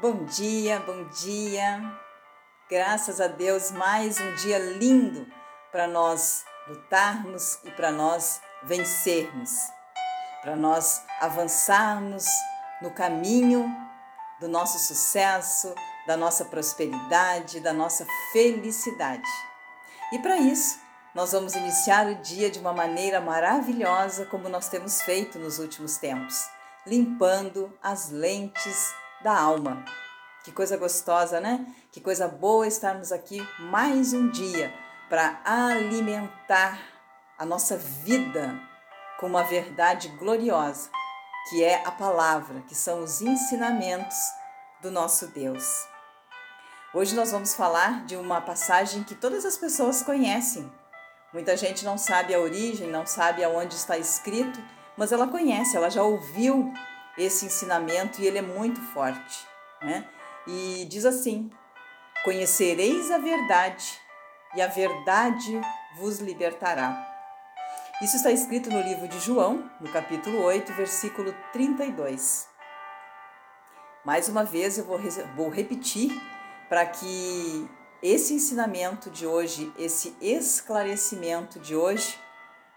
Bom dia, bom dia. Graças a Deus, mais um dia lindo para nós lutarmos e para nós vencermos, para nós avançarmos no caminho do nosso sucesso, da nossa prosperidade, da nossa felicidade. E para isso, nós vamos iniciar o dia de uma maneira maravilhosa, como nós temos feito nos últimos tempos, limpando as lentes da alma. Que coisa gostosa, né? Que coisa boa estarmos aqui mais um dia para alimentar a nossa vida com uma verdade gloriosa, que é a palavra, que são os ensinamentos do nosso Deus. Hoje nós vamos falar de uma passagem que todas as pessoas conhecem. Muita gente não sabe a origem, não sabe aonde está escrito, mas ela conhece, ela já ouviu esse ensinamento e ele é muito forte né? E diz assim: Conhecereis a verdade, e a verdade vos libertará. Isso está escrito no livro de João, no capítulo 8, versículo 32. Mais uma vez eu vou, vou repetir para que esse ensinamento de hoje, esse esclarecimento de hoje,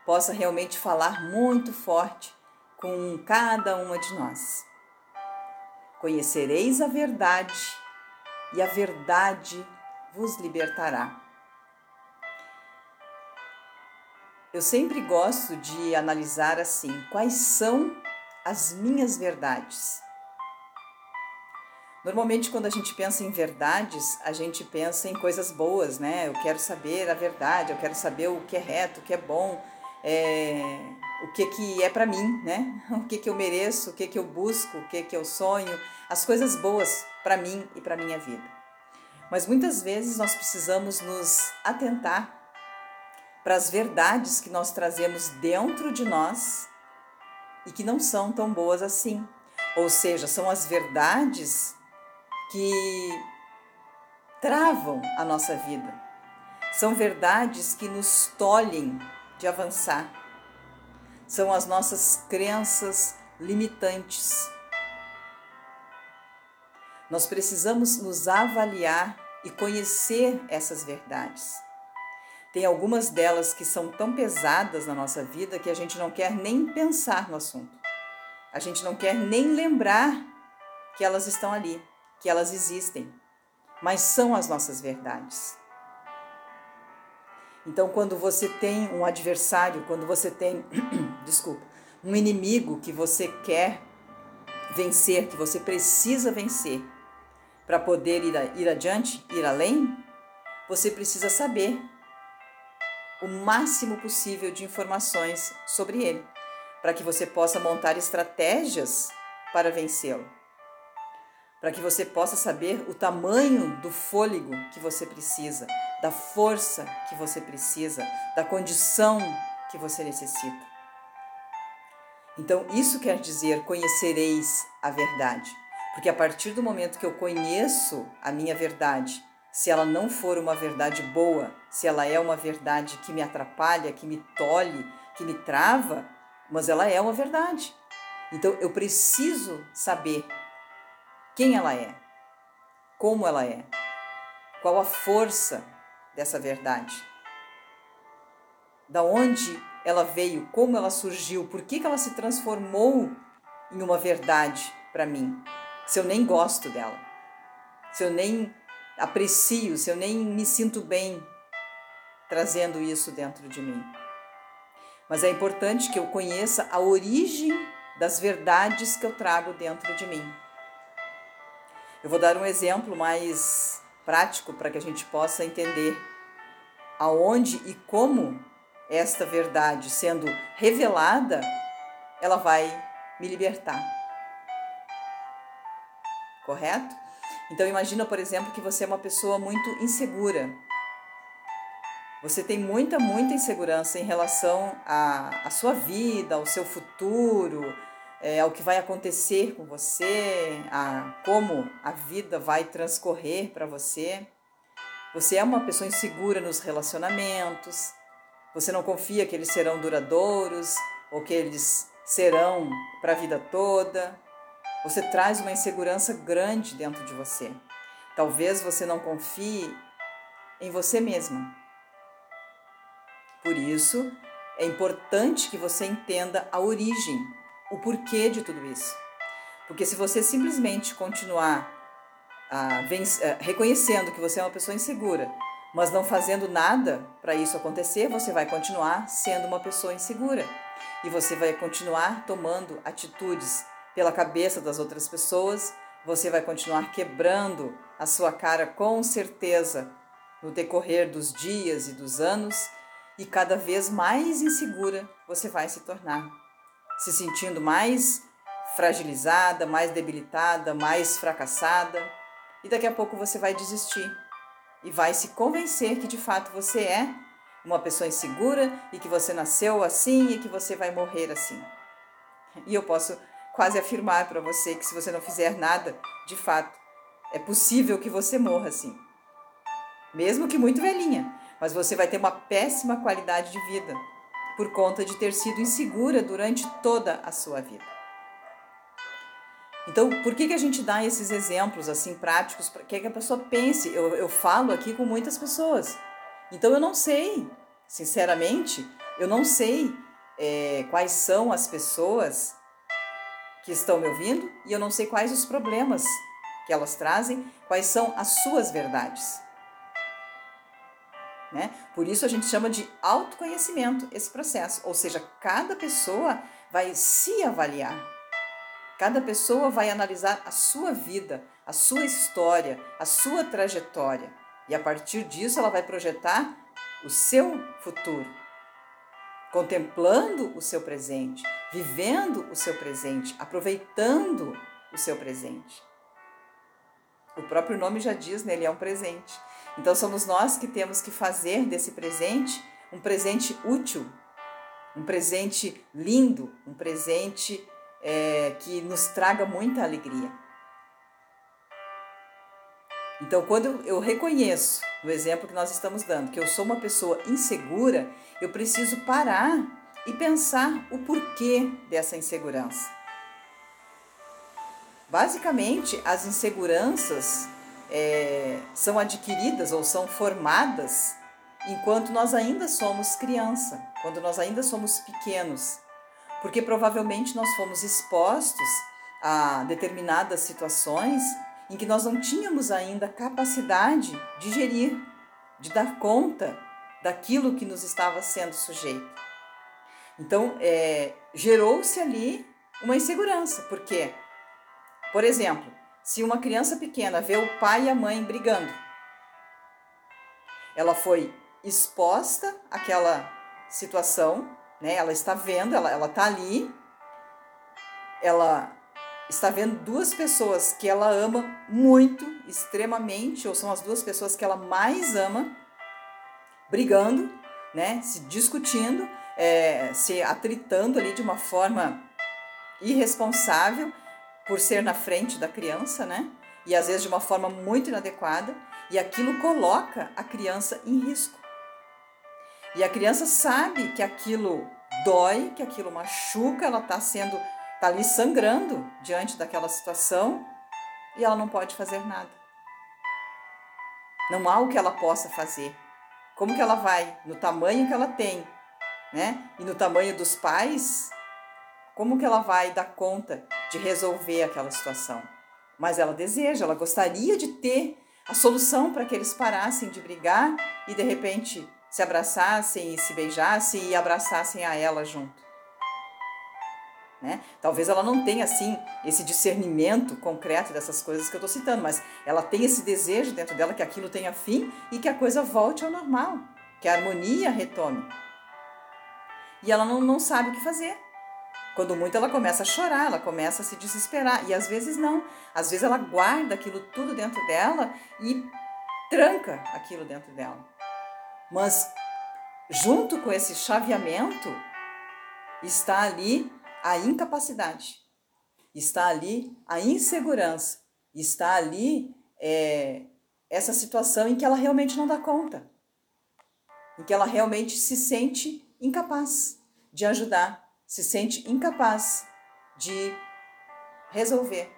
possa realmente falar muito forte com cada uma de nós. Conhecereis a verdade, e a verdade vos libertará. Eu sempre gosto de analisar assim: quais são as minhas verdades? Normalmente, quando a gente pensa em verdades, a gente pensa em coisas boas, né? Eu quero saber a verdade, eu quero saber o que é reto, o que é bom, é, o que, que é para mim, né? O que, que eu mereço, o que, que eu busco, o que, que eu sonho, as coisas boas para mim e para minha vida. Mas muitas vezes nós precisamos nos atentar para as verdades que nós trazemos dentro de nós e que não são tão boas assim. Ou seja, são as verdades que travam a nossa vida. São verdades que nos tolhem de avançar. São as nossas crenças limitantes. Nós precisamos nos avaliar e conhecer essas verdades. Tem algumas delas que são tão pesadas na nossa vida que a gente não quer nem pensar no assunto. A gente não quer nem lembrar que elas estão ali, que elas existem, mas são as nossas verdades. Então, quando você tem um adversário, quando você tem, desculpa, um inimigo que você quer vencer, que você precisa vencer para poder ir, ir adiante, ir além, você precisa saber o máximo possível de informações sobre ele, para que você possa montar estratégias para vencê-lo. Para que você possa saber o tamanho do fôlego que você precisa, da força que você precisa, da condição que você necessita. Então, isso quer dizer: conhecereis a verdade. Porque a partir do momento que eu conheço a minha verdade, se ela não for uma verdade boa, se ela é uma verdade que me atrapalha, que me tolhe, que me trava, mas ela é uma verdade. Então eu preciso saber quem ela é, como ela é, qual a força dessa verdade. Da onde ela veio, como ela surgiu, por que, que ela se transformou em uma verdade para mim, se eu nem gosto dela, se eu nem aprecio, se eu nem me sinto bem trazendo isso dentro de mim. Mas é importante que eu conheça a origem das verdades que eu trago dentro de mim. Eu vou dar um exemplo mais prático para que a gente possa entender aonde e como esta verdade sendo revelada, ela vai me libertar. Correto? Então imagina, por exemplo, que você é uma pessoa muito insegura. Você tem muita, muita insegurança em relação à, à sua vida, ao seu futuro, é, ao que vai acontecer com você, a como a vida vai transcorrer para você. Você é uma pessoa insegura nos relacionamentos, você não confia que eles serão duradouros ou que eles serão para a vida toda. Você traz uma insegurança grande dentro de você. Talvez você não confie em você mesma. Por isso, é importante que você entenda a origem, o porquê de tudo isso. Porque se você simplesmente continuar ah, reconhecendo que você é uma pessoa insegura, mas não fazendo nada para isso acontecer, você vai continuar sendo uma pessoa insegura. E você vai continuar tomando atitudes pela cabeça das outras pessoas, você vai continuar quebrando a sua cara com certeza no decorrer dos dias e dos anos, e cada vez mais insegura você vai se tornar, se sentindo mais fragilizada, mais debilitada, mais fracassada, e daqui a pouco você vai desistir e vai se convencer que de fato você é uma pessoa insegura e que você nasceu assim e que você vai morrer assim. E eu posso quase afirmar para você que se você não fizer nada, de fato, é possível que você morra assim. Mesmo que muito velhinha, mas você vai ter uma péssima qualidade de vida por conta de ter sido insegura durante toda a sua vida. Então, por que, que a gente dá esses exemplos assim práticos para que a pessoa pense? Eu, eu falo aqui com muitas pessoas, então eu não sei, sinceramente, eu não sei é, quais são as pessoas que estão me ouvindo e eu não sei quais os problemas que elas trazem, quais são as suas verdades. Né? Por isso a gente chama de autoconhecimento esse processo, ou seja, cada pessoa vai se avaliar Cada pessoa vai analisar a sua vida, a sua história, a sua trajetória. E a partir disso ela vai projetar o seu futuro, contemplando o seu presente, vivendo o seu presente, aproveitando o seu presente. O próprio nome já diz, né? Ele é um presente. Então somos nós que temos que fazer desse presente um presente útil, um presente lindo, um presente é, que nos traga muita alegria. Então, quando eu reconheço, no exemplo que nós estamos dando, que eu sou uma pessoa insegura, eu preciso parar e pensar o porquê dessa insegurança. Basicamente, as inseguranças é, são adquiridas ou são formadas enquanto nós ainda somos criança, quando nós ainda somos pequenos porque provavelmente nós fomos expostos a determinadas situações em que nós não tínhamos ainda capacidade de gerir, de dar conta daquilo que nos estava sendo sujeito. Então, é, gerou-se ali uma insegurança, porque, por exemplo, se uma criança pequena vê o pai e a mãe brigando, ela foi exposta àquela situação né? Ela está vendo, ela, ela está ali, ela está vendo duas pessoas que ela ama muito, extremamente, ou são as duas pessoas que ela mais ama, brigando, né? Se discutindo, é, se atritando ali de uma forma irresponsável por ser na frente da criança, né? E às vezes de uma forma muito inadequada, e aquilo coloca a criança em risco. E a criança sabe que aquilo dói, que aquilo machuca, ela está sendo, está ali sangrando diante daquela situação e ela não pode fazer nada. Não há o que ela possa fazer. Como que ela vai, no tamanho que ela tem, né? E no tamanho dos pais, como que ela vai dar conta de resolver aquela situação? Mas ela deseja, ela gostaria de ter a solução para que eles parassem de brigar e de repente se abraçassem e se beijassem e abraçassem a ela junto. Né? Talvez ela não tenha assim esse discernimento concreto dessas coisas que eu estou citando, mas ela tem esse desejo dentro dela que aquilo tenha fim e que a coisa volte ao normal, que a harmonia retome. E ela não, não sabe o que fazer. Quando muito ela começa a chorar, ela começa a se desesperar. E às vezes não. Às vezes ela guarda aquilo tudo dentro dela e tranca aquilo dentro dela. Mas junto com esse chaveamento está ali a incapacidade, está ali a insegurança, está ali é, essa situação em que ela realmente não dá conta, em que ela realmente se sente incapaz de ajudar, se sente incapaz de resolver.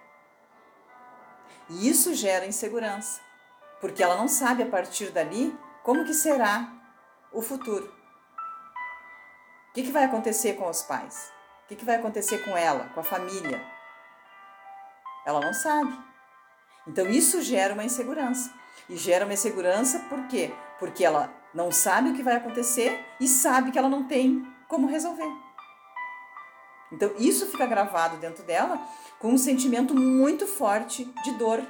E isso gera insegurança, porque ela não sabe a partir dali como que será o futuro. O que, que vai acontecer com os pais? O que, que vai acontecer com ela, com a família? Ela não sabe. Então isso gera uma insegurança. E gera uma insegurança por quê? Porque ela não sabe o que vai acontecer e sabe que ela não tem como resolver. Então isso fica gravado dentro dela com um sentimento muito forte de dor.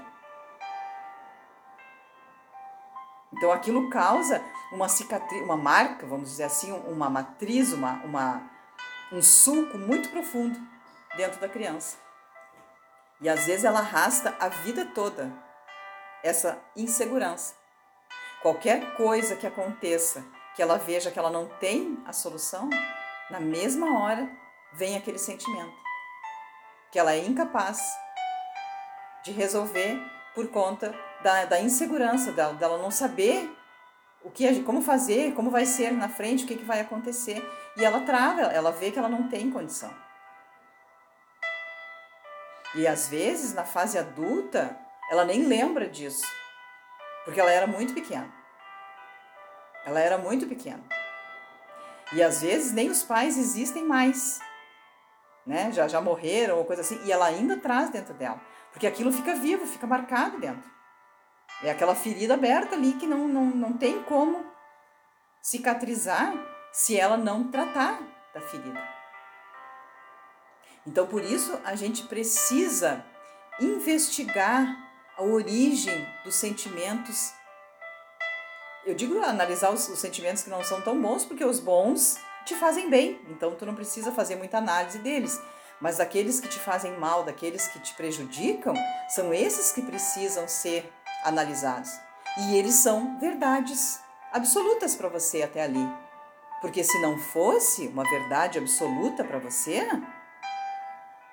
Então aquilo causa uma cicatriz, uma marca, vamos dizer assim, uma matriz, uma, uma, um sulco muito profundo dentro da criança. E às vezes ela arrasta a vida toda essa insegurança. Qualquer coisa que aconteça, que ela veja que ela não tem a solução, na mesma hora vem aquele sentimento que ela é incapaz de resolver por conta da, da insegurança dela, dela não saber o que, como fazer, como vai ser na frente, o que, que vai acontecer. E ela trava, ela vê que ela não tem condição. E às vezes, na fase adulta, ela nem lembra disso, porque ela era muito pequena. Ela era muito pequena. E às vezes nem os pais existem mais, né? Já, já morreram ou coisa assim, e ela ainda traz dentro dela, porque aquilo fica vivo, fica marcado dentro. É aquela ferida aberta ali que não, não, não tem como cicatrizar se ela não tratar da ferida. Então, por isso, a gente precisa investigar a origem dos sentimentos. Eu digo analisar os, os, sentimentos que não são tão bons, porque os bons te fazem bem, então tu não precisa fazer muita análise deles. Mas aqueles que te fazem mal, daqueles que te prejudicam, são esses que precisam ser analisados. E eles são verdades absolutas para você até ali. Porque se não fosse uma verdade absoluta para você,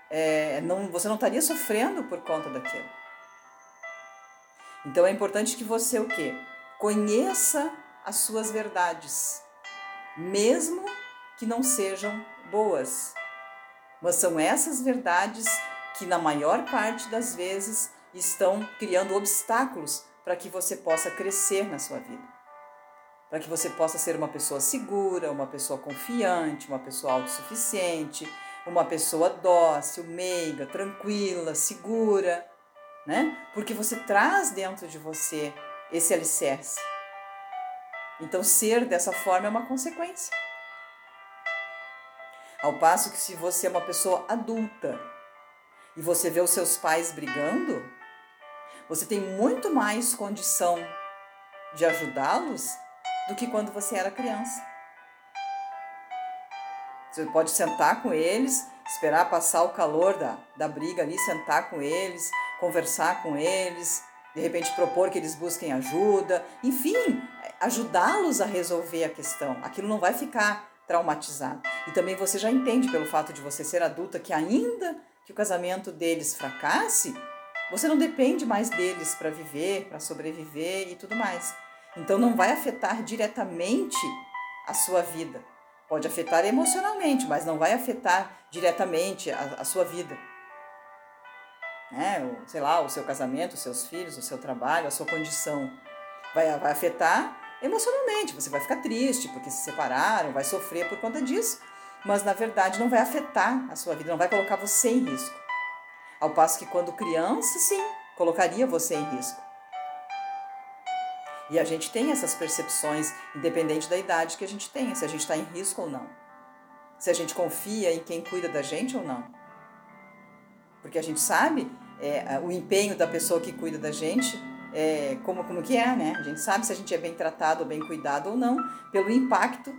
é, não, você não estaria sofrendo por conta daquilo. Então é importante que você o quê? Conheça as suas verdades, mesmo que não sejam boas. Mas são essas verdades que na maior parte das vezes estão criando obstáculos para que você possa crescer na sua vida. Para que você possa ser uma pessoa segura, uma pessoa confiante, uma pessoa autossuficiente, uma pessoa dócil, meiga, tranquila, segura, né? Porque você traz dentro de você esse alicerce. Então, ser dessa forma é uma consequência. Ao passo que, se você é uma pessoa adulta e você vê os seus pais brigando, você tem muito mais condição de ajudá-los do que quando você era criança. Você pode sentar com eles, esperar passar o calor da, da briga ali, sentar com eles, conversar com eles, de repente propor que eles busquem ajuda, enfim, ajudá-los a resolver a questão. Aquilo não vai ficar traumatizado. E também você já entende pelo fato de você ser adulta que ainda que o casamento deles fracasse, você não depende mais deles para viver, para sobreviver e tudo mais. Então não vai afetar diretamente a sua vida. Pode afetar emocionalmente, mas não vai afetar diretamente a, a sua vida. Né? Sei lá, o seu casamento, os seus filhos, o seu trabalho, a sua condição. Vai, vai afetar emocionalmente. Você vai ficar triste porque se separaram, vai sofrer por conta disso. Mas na verdade não vai afetar a sua vida, não vai colocar você em risco. Ao passo que quando criança, sim, colocaria você em risco. E a gente tem essas percepções, independente da idade que a gente tenha, se a gente está em risco ou não. Se a gente confia em quem cuida da gente ou não. Porque a gente sabe é, o empenho da pessoa que cuida da gente, é, como, como que é, né? A gente sabe se a gente é bem tratado bem cuidado ou não, pelo impacto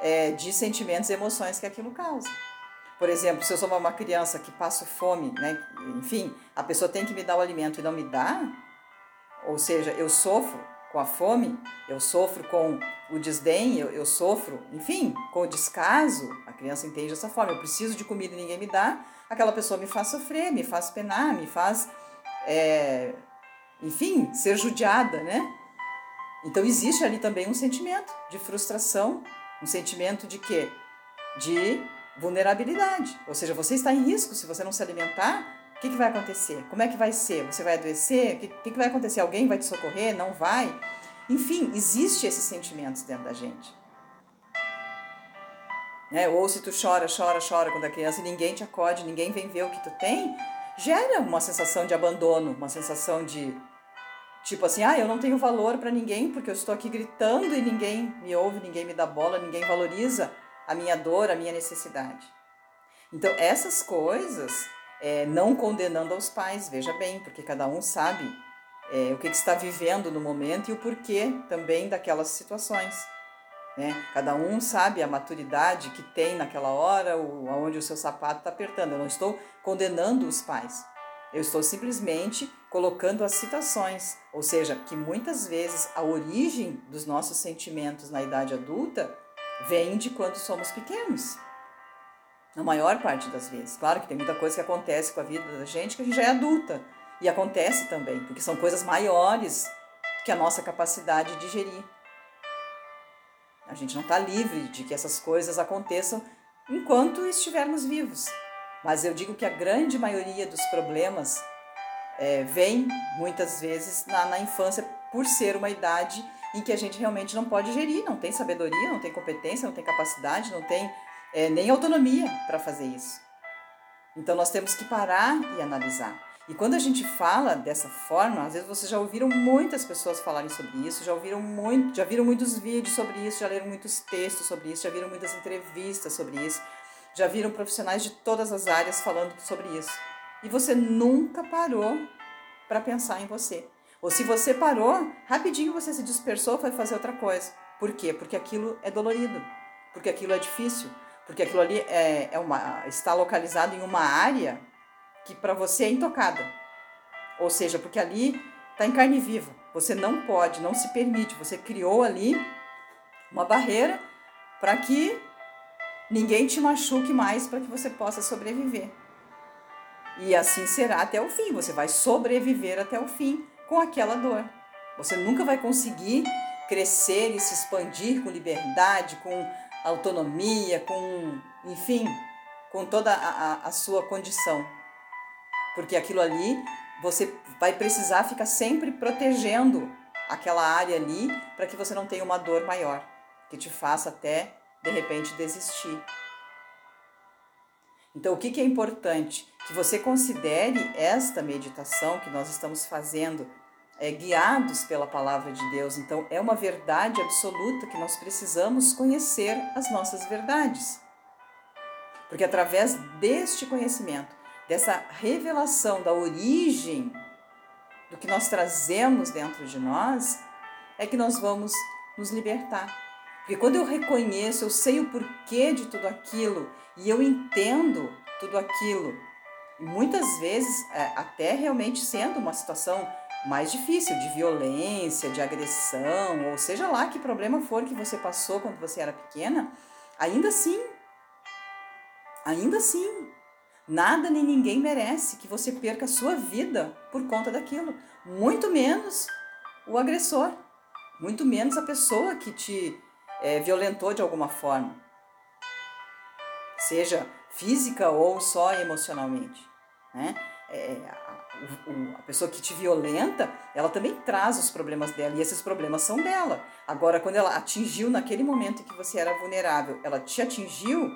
é, de sentimentos e emoções que aquilo causa. Por exemplo, se eu sou uma criança que passo fome, né? enfim, a pessoa tem que me dar o alimento e não me dá, ou seja, eu sofro, com a fome, eu sofro com o desdém, eu, eu sofro, enfim, com o descaso. A criança entende dessa forma. Eu preciso de comida e ninguém me dá. Aquela pessoa me faz sofrer, me faz penar, me faz, é, enfim, ser judiada, né? Então existe ali também um sentimento de frustração, um sentimento de quê? De vulnerabilidade. Ou seja, você está em risco se você não se alimentar, O que, que vai acontecer? Como é que vai ser? Você vai adoecer? O que, que, que vai acontecer? Alguém vai te socorrer? Não vai? Enfim, existe esses sentimentos dentro da gente. Né? Ou se tu chora, chora, chora quando a criança e ninguém te acode, ninguém vem ver o que tu tem, gera uma sensação de abandono, uma sensação de tipo assim, ah, eu não tenho valor para ninguém porque eu estou aqui gritando e ninguém me ouve, ninguém me dá bola, ninguém valoriza a minha dor, a minha necessidade. Então, essas coisas, é, não condenando aos pais, veja bem, porque cada um sabe é, o que, que está vivendo no momento e o porquê também daquelas situações. Né? Cada um sabe a maturidade que tem naquela hora, o, onde o seu sapato está apertando. Eu não estou condenando os pais. Eu estou simplesmente colocando as situações, ou seja, que muitas vezes a origem dos nossos sentimentos na idade adulta vem de quando somos pequenos. Na maior parte das vezes. Claro que tem muita coisa que acontece com a vida da gente que a gente já é adulta. E acontece também, porque são coisas maiores que a nossa capacidade de digerir. A gente não está livre de que essas coisas aconteçam enquanto estivermos vivos. Mas eu digo que a grande maioria dos problemas é, vem muitas vezes na, na infância por ser uma idade em que a gente realmente não pode gerir, não tem sabedoria, não tem competência, não tem capacidade, não tem é, nem autonomia para fazer isso. Então nós temos que parar e analisar. E quando a gente fala dessa forma, às vezes vocês já ouviram muitas pessoas falarem sobre isso, já ouviram muito, já viram muitos vídeos sobre isso, já leram muitos textos sobre isso, já viram muitas entrevistas sobre isso, já viram profissionais de todas as áreas falando sobre isso. E você nunca parou para pensar em você. Ou se você parou, rapidinho você se dispersou, foi fazer outra coisa. Por quê? Porque aquilo é dolorido, porque aquilo é difícil, porque aquilo ali é, é uma, está localizado em uma área que para você é intocada. Ou seja, porque ali está em carne viva. Você não pode, não se permite. Você criou ali uma barreira para que ninguém te machuque mais para que você possa sobreviver. E assim será até o fim. Você vai sobreviver até o fim com aquela dor. Você nunca vai conseguir crescer e se expandir com liberdade, com autonomia, com, enfim, com toda a, a, a sua condição porque aquilo ali você vai precisar ficar sempre protegendo aquela área ali para que você não tenha uma dor maior, que te faça até de repente desistir. Então, o que, é importante? Que você considere esta meditação que nós estamos fazendo, é, guiados pela palavra de Deus. Então, é uma verdade absoluta que nós precisamos conhecer as nossas verdades. Porque através deste conhecimento, dessa revelação da origem do que nós trazemos dentro de nós, é que nós vamos nos libertar. Porque quando eu reconheço, eu sei o porquê de tudo aquilo e eu entendo tudo aquilo, e muitas vezes é, até realmente sendo uma situação mais difícil, de violência, de agressão, ou seja lá que problema for que você passou quando você era pequena, ainda assim, ainda assim, Nada nem ninguém merece que você perca a sua vida por conta daquilo. Muito menos o agressor, muito menos a pessoa que te é, violentou de alguma forma, seja física ou só emocionalmente. Né? É, a, a pessoa que te violenta, ela também traz os problemas dela e esses problemas são dela. Agora, quando ela atingiu naquele momento em que você era vulnerável, ela te atingiu,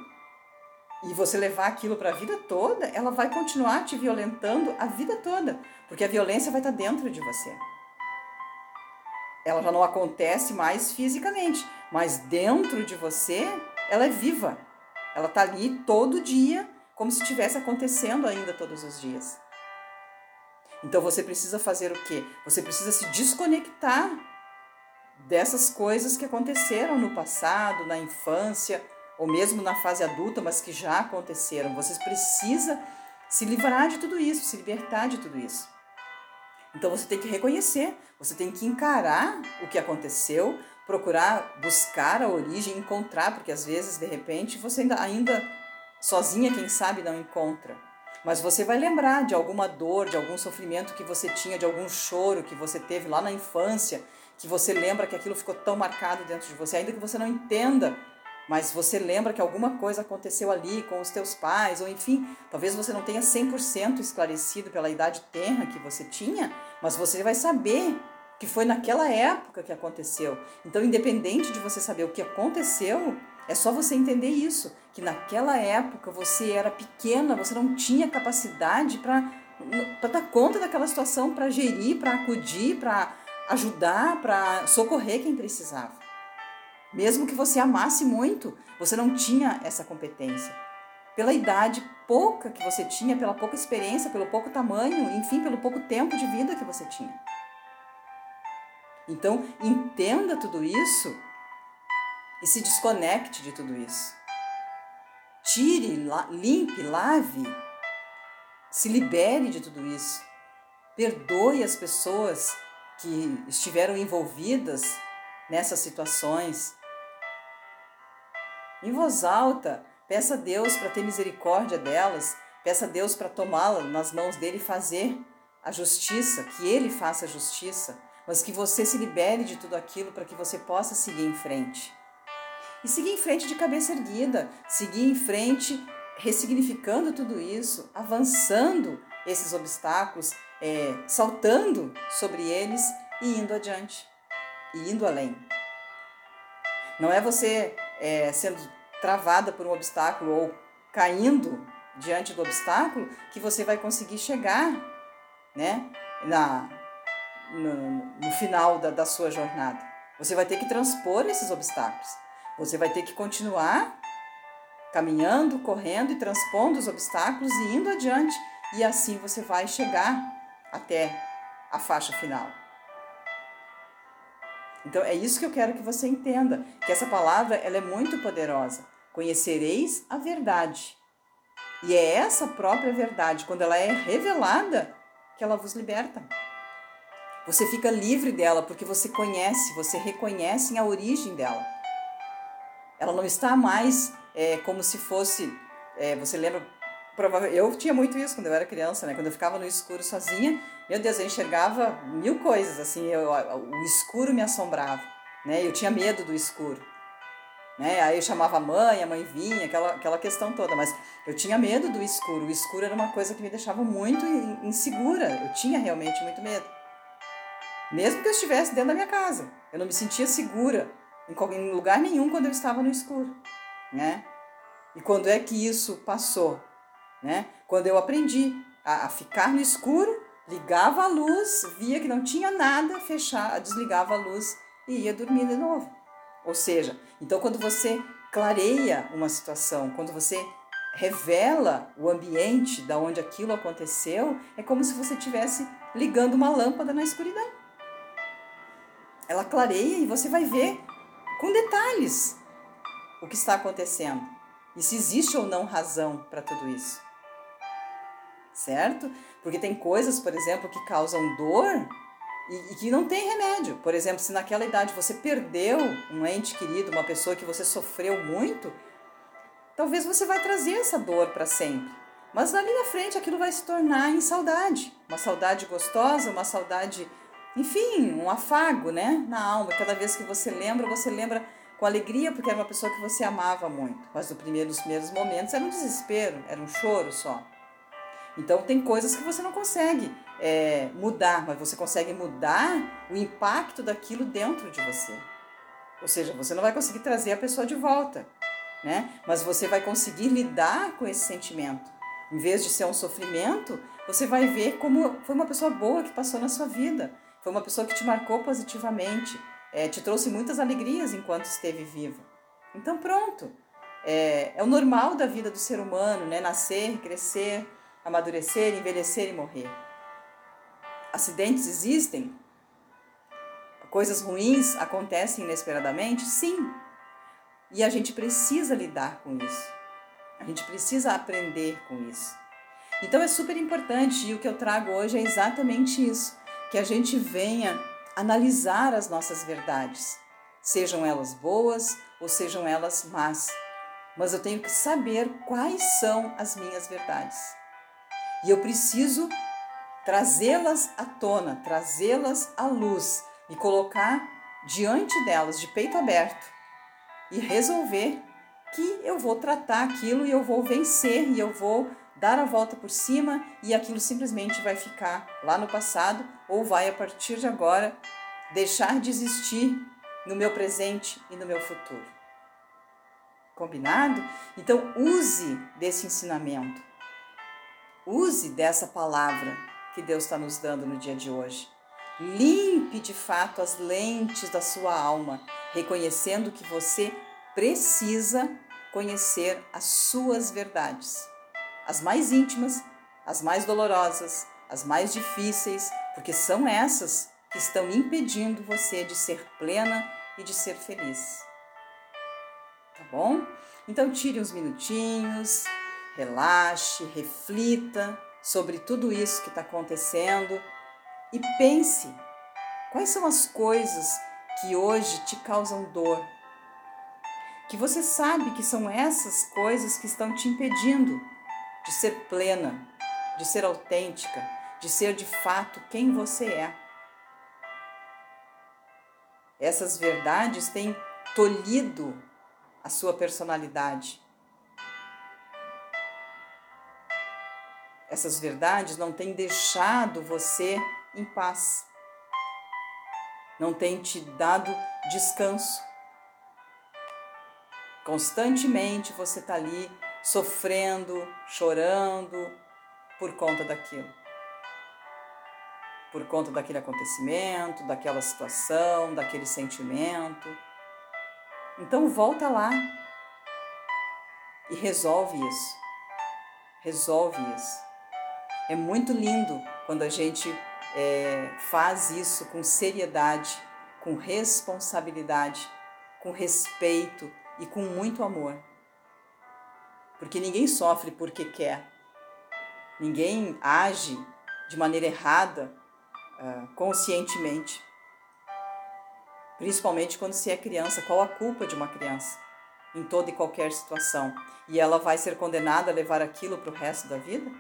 e você levar aquilo para a vida toda, ela vai continuar te violentando a vida toda, porque a violência vai estar tá dentro de você. Ela já não acontece mais fisicamente, mas dentro de você, ela é viva. Ela está ali todo dia, como se estivesse acontecendo ainda todos os dias. Então você precisa fazer o quê? Você precisa se desconectar dessas coisas que aconteceram no passado, na infância, ou mesmo na fase adulta, mas que já aconteceram. Você precisa se livrar de tudo isso, se libertar de tudo isso. Então você tem que reconhecer, você tem que encarar o que aconteceu, procurar buscar a origem, encontrar, porque às vezes, de repente, você ainda, ainda sozinha, quem sabe, não encontra. Mas você vai lembrar de alguma dor, de algum sofrimento que você tinha, de algum choro que você teve lá na infância, que você lembra que aquilo ficou tão marcado dentro de você, ainda que você não entenda mas você lembra que alguma coisa aconteceu ali com os teus pais, ou enfim, talvez você não tenha 100% esclarecido pela idade tenra que você tinha, mas você vai saber que foi naquela época que aconteceu. Então, independente de você saber o que aconteceu, é só você entender isso, que naquela época você era pequena, você não tinha capacidade para dar conta daquela situação, para gerir, para acudir, para ajudar, para socorrer quem precisava. Mesmo que você amasse muito, você não tinha essa competência. Pela idade pouca que você tinha, pela pouca experiência, pelo pouco tamanho, enfim, pelo pouco tempo de vida que você tinha. Então, entenda tudo isso e se desconecte de tudo isso. Tire, limpe, lave, se libere de tudo isso. Perdoe as pessoas que estiveram envolvidas nessas situações. Em voz alta, peça a Deus para ter misericórdia delas, peça a Deus para tomá-la nas mãos dele e fazer a justiça, que ele faça a justiça, mas que você se libere de tudo aquilo para que você possa seguir em frente. E seguir em frente de cabeça erguida, seguir em frente ressignificando tudo isso, avançando esses obstáculos, é, saltando sobre eles e indo adiante, e indo além. Não é você é, sendo travada por um obstáculo ou caindo diante do obstáculo que você vai conseguir chegar né, na, no, no final da, da sua jornada. Você vai ter que transpor esses obstáculos. Você vai ter que continuar caminhando, correndo e transpondo os obstáculos e indo adiante. E assim você vai chegar até a faixa final. Então é isso que eu quero que você entenda, que essa palavra ela é muito poderosa. Conhecereis a verdade. E é essa própria verdade, quando ela é revelada, que ela vos liberta. Você fica livre dela porque você conhece, você reconhece a origem dela. Ela não está mais é, como se fosse. É, você lembra? Eu tinha muito isso quando eu era criança, né? Quando eu ficava no escuro sozinha, meu Deus, eu enxergava mil coisas, assim, eu, o escuro me assombrava, né? Eu tinha medo do escuro. Né? Aí eu chamava a mãe, a mãe vinha, aquela, aquela questão toda, mas eu tinha medo do escuro. O escuro era uma coisa que me deixava muito insegura, eu tinha realmente muito medo. Mesmo que eu estivesse dentro da minha casa, eu não me sentia segura em lugar nenhum quando eu estava no escuro, né? E quando é que isso passou, né? Quando eu aprendi a, ficar no escuro, ligava a luz, via que não tinha nada, fechava, desligava a luz e ia dormir de novo. Ou seja, então quando você clareia uma situação, quando você revela o ambiente da onde aquilo aconteceu, é como se você estivesse ligando uma lâmpada na escuridão ela clareia e você vai ver com detalhes o que está acontecendo e se existe ou não razão para tudo isso. Certo? Porque tem coisas, por exemplo, que causam dor e, e, que não tem remédio. Por exemplo, se naquela idade você perdeu um ente querido, uma pessoa que você sofreu muito, talvez você vai trazer essa dor para sempre. Mas dali na frente aquilo vai se tornar em saudade, uma saudade gostosa, uma saudade enfim, um afago, né, na alma. Cada vez que você lembra, você lembra com alegria porque era uma pessoa que você amava muito. Mas no primeiro, nos primeiros momentos era um desespero, era um choro só. Então tem coisas que você não consegue é, mudar, mas você consegue mudar o impacto daquilo dentro de você. Ou seja, você não vai conseguir trazer a pessoa de volta, né? Mas você vai conseguir lidar com esse sentimento. Em vez de ser um sofrimento, você vai ver como foi uma pessoa boa que passou na sua vida foi uma pessoa que te marcou positivamente, é, te trouxe muitas alegrias enquanto esteve viva. Então, pronto. É, é o normal da vida do ser humano, né? Nascer, crescer, amadurecer, envelhecer e morrer. Acidentes existem? Coisas ruins acontecem inesperadamente? Sim. E a gente precisa lidar com isso. A gente precisa aprender com isso. Então é super importante e o que eu trago hoje é exatamente isso que a gente venha analisar as nossas verdades, sejam elas boas ou sejam elas más. Mas eu tenho que saber quais são as minhas verdades. E eu preciso trazê-las à tona, trazê-las à luz e colocar diante delas, de peito aberto, e resolver que eu vou tratar aquilo e eu vou vencer e eu vou dar a volta por cima e aquilo simplesmente vai ficar lá no passado ou vai a partir de agora deixar de existir no meu presente e no meu futuro. Combinado? Então use desse ensinamento. Use dessa palavra que Deus está nos dando no dia de hoje. Limpe de fato as lentes da sua alma, reconhecendo que você precisa conhecer as suas verdades, as mais íntimas, as mais dolorosas, as mais difíceis, porque são essas que estão impedindo você de ser plena e de ser feliz. Tá bom? Então tire uns minutinhos, relaxe, reflita sobre tudo isso que está acontecendo e pense quais são as coisas que hoje te causam dor, que você sabe que são essas coisas que estão te impedindo de ser plena, de ser autêntica, de ser de fato quem você é. Essas verdades têm tolhido a sua personalidade. Essas verdades não têm deixado você em paz, não têm te dado descanso. Constantemente você está ali sofrendo, chorando por conta daquilo. Por conta daquele acontecimento, daquela situação, daquele sentimento. Então volta lá e resolve isso. Resolve isso. É muito lindo quando a gente é, faz isso com seriedade, com responsabilidade, com respeito e com muito amor. Porque ninguém sofre porque quer, ninguém age de maneira errada uh, conscientemente. Principalmente quando se é criança, qual a culpa de uma criança em toda e qualquer situação? E ela vai ser condenada a levar aquilo para o resto da vida?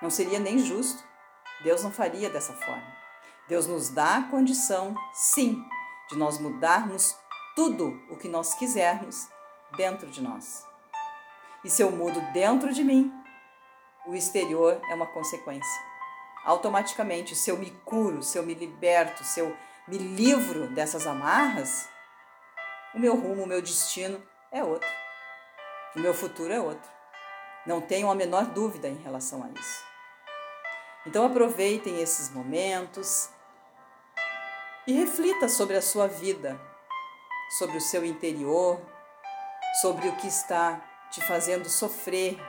Não seria nem justo. Deus não faria dessa forma. Deus nos dá a condição, sim, de nós mudarmos tudo o que nós quisermos dentro de nós. E se eu mudo dentro de mim, o exterior é uma consequência. Automaticamente, se eu me curo, se eu me liberto, se eu me livro dessas amarras, o meu rumo, o meu destino é outro. O meu futuro é outro. Não tenho a menor dúvida em relação a isso. Então aproveitem esses momentos e reflita sobre a sua vida, sobre o seu interior, sobre o que está te fazendo sofrer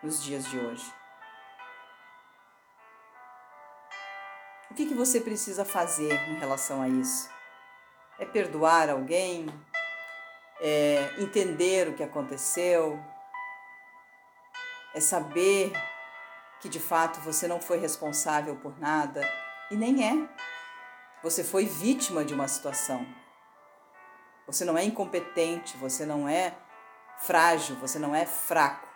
nos dias de hoje. O que, que você precisa fazer em relação a isso? É perdoar alguém? É entender o que aconteceu? É saber que de fato você não foi responsável por nada e nem é. Você foi vítima de uma situação. Você não é incompetente, você não é frágil, você não é fraco.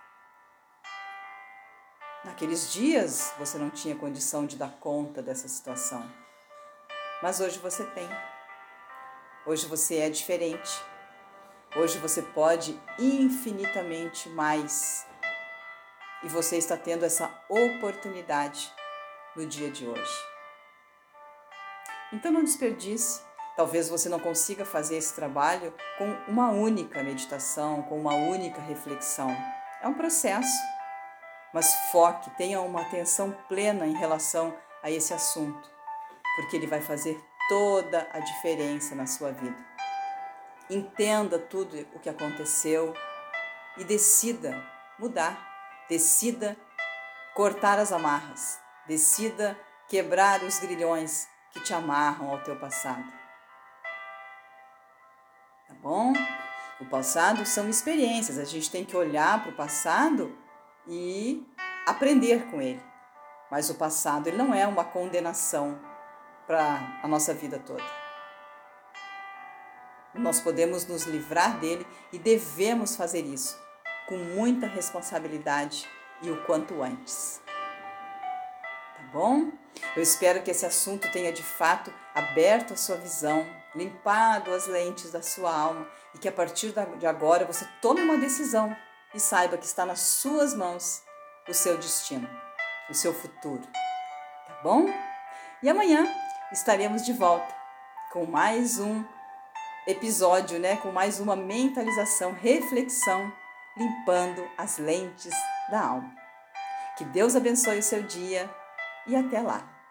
Naqueles dias você não tinha condição de dar conta dessa situação. Mas hoje você tem. Hoje você é diferente. Hoje você pode infinitamente mais. E você está tendo essa oportunidade no dia de hoje. Então não desperdice Talvez você não consiga fazer esse trabalho com uma única meditação, com uma única reflexão. É um processo, mas foque, tenha uma atenção plena em relação a esse assunto, porque ele vai fazer toda a diferença na sua vida. Entenda tudo o que aconteceu e decida mudar, decida cortar as amarras, decida quebrar os grilhões que te amarram ao teu passado bom? O passado são experiências, a gente tem que olhar para o passado e aprender com ele. Mas o passado ele não é uma condenação para a nossa vida toda. Nós podemos nos livrar dele e devemos fazer isso com muita responsabilidade e o quanto antes. Tá bom? Eu espero que esse assunto tenha de fato aberto a sua visão, limpado as lentes da sua alma e que a partir de agora você tome uma decisão e saiba que está nas suas mãos o seu destino, o seu futuro. Tá bom? E amanhã estaremos de volta com mais um episódio, né, com mais uma mentalização, reflexão, limpando as lentes da alma. Que Deus abençoe o seu dia e até lá.